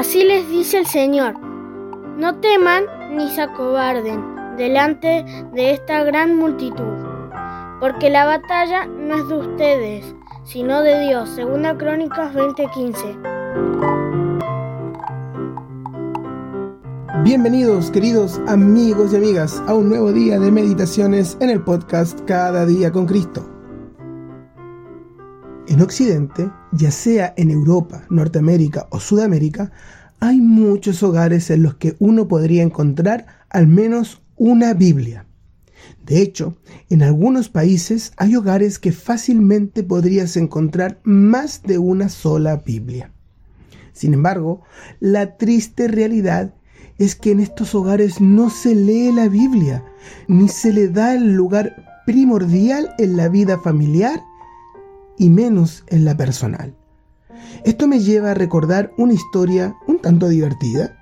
Así les dice el Señor, no teman ni se acobarden delante de esta gran multitud, porque la batalla no es de ustedes, sino de Dios. Segunda Crónicas 20:15. Bienvenidos queridos amigos y amigas a un nuevo día de meditaciones en el podcast Cada día con Cristo. En Occidente, ya sea en Europa, Norteamérica o Sudamérica, hay muchos hogares en los que uno podría encontrar al menos una Biblia. De hecho, en algunos países hay hogares que fácilmente podrías encontrar más de una sola Biblia. Sin embargo, la triste realidad es que en estos hogares no se lee la Biblia, ni se le da el lugar primordial en la vida familiar y menos en la personal. Esto me lleva a recordar una historia un tanto divertida,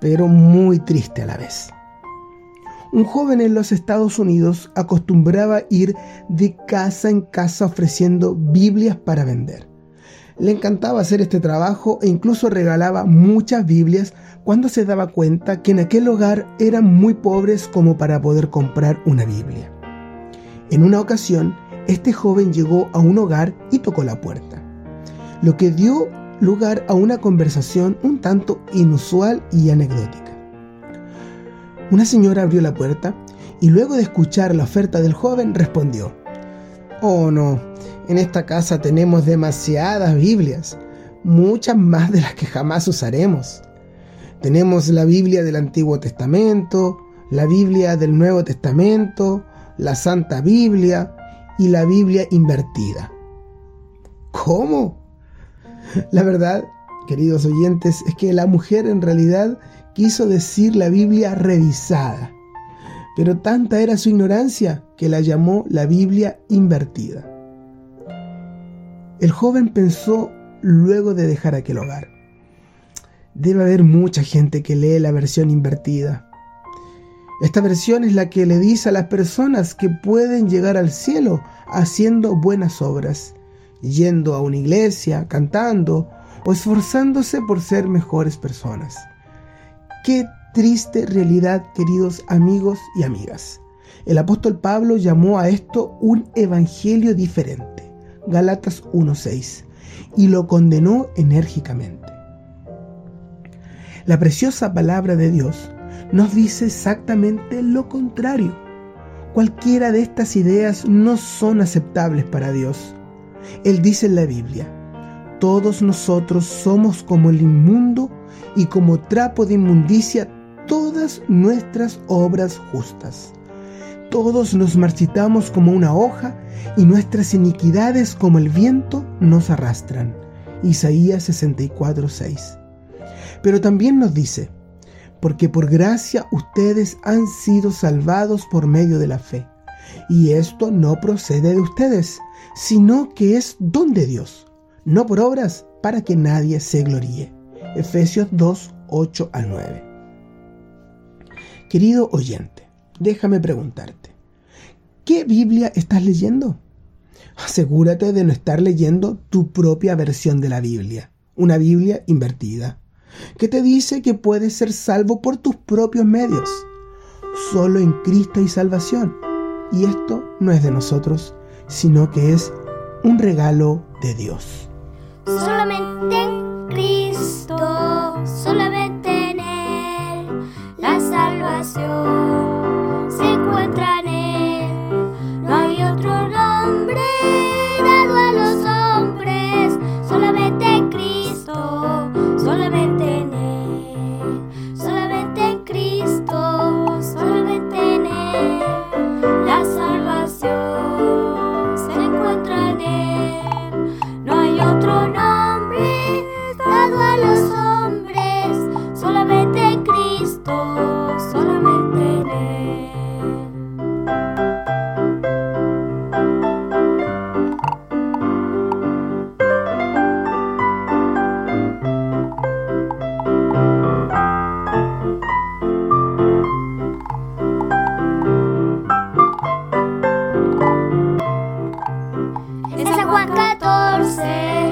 pero muy triste a la vez. Un joven en los Estados Unidos acostumbraba ir de casa en casa ofreciendo Biblias para vender. Le encantaba hacer este trabajo e incluso regalaba muchas Biblias cuando se daba cuenta que en aquel hogar eran muy pobres como para poder comprar una Biblia. En una ocasión, este joven llegó a un hogar y tocó la puerta, lo que dio lugar a una conversación un tanto inusual y anecdótica. Una señora abrió la puerta y luego de escuchar la oferta del joven respondió, Oh no, en esta casa tenemos demasiadas Biblias, muchas más de las que jamás usaremos. Tenemos la Biblia del Antiguo Testamento, la Biblia del Nuevo Testamento, la Santa Biblia, y la Biblia invertida. ¿Cómo? La verdad, queridos oyentes, es que la mujer en realidad quiso decir la Biblia revisada, pero tanta era su ignorancia que la llamó la Biblia invertida. El joven pensó luego de dejar aquel hogar. Debe haber mucha gente que lee la versión invertida. Esta versión es la que le dice a las personas que pueden llegar al cielo haciendo buenas obras, yendo a una iglesia, cantando o esforzándose por ser mejores personas. Qué triste realidad, queridos amigos y amigas. El apóstol Pablo llamó a esto un evangelio diferente, Galatas 1.6, y lo condenó enérgicamente. La preciosa palabra de Dios nos dice exactamente lo contrario. Cualquiera de estas ideas no son aceptables para Dios. Él dice en la Biblia, todos nosotros somos como el inmundo y como trapo de inmundicia todas nuestras obras justas. Todos nos marchitamos como una hoja y nuestras iniquidades como el viento nos arrastran. Isaías 64:6. Pero también nos dice, porque por gracia ustedes han sido salvados por medio de la fe. Y esto no procede de ustedes, sino que es don de Dios, no por obras para que nadie se gloríe. Efesios 2, 8 al 9. Querido oyente, déjame preguntarte, ¿qué Biblia estás leyendo? Asegúrate de no estar leyendo tu propia versión de la Biblia, una Biblia invertida que te dice que puedes ser salvo por tus propios medios. Solo en Cristo hay salvación. Y esto no es de nosotros, sino que es un regalo de Dios. Solamente en Cristo, solamente en Él, la salvación agua 14.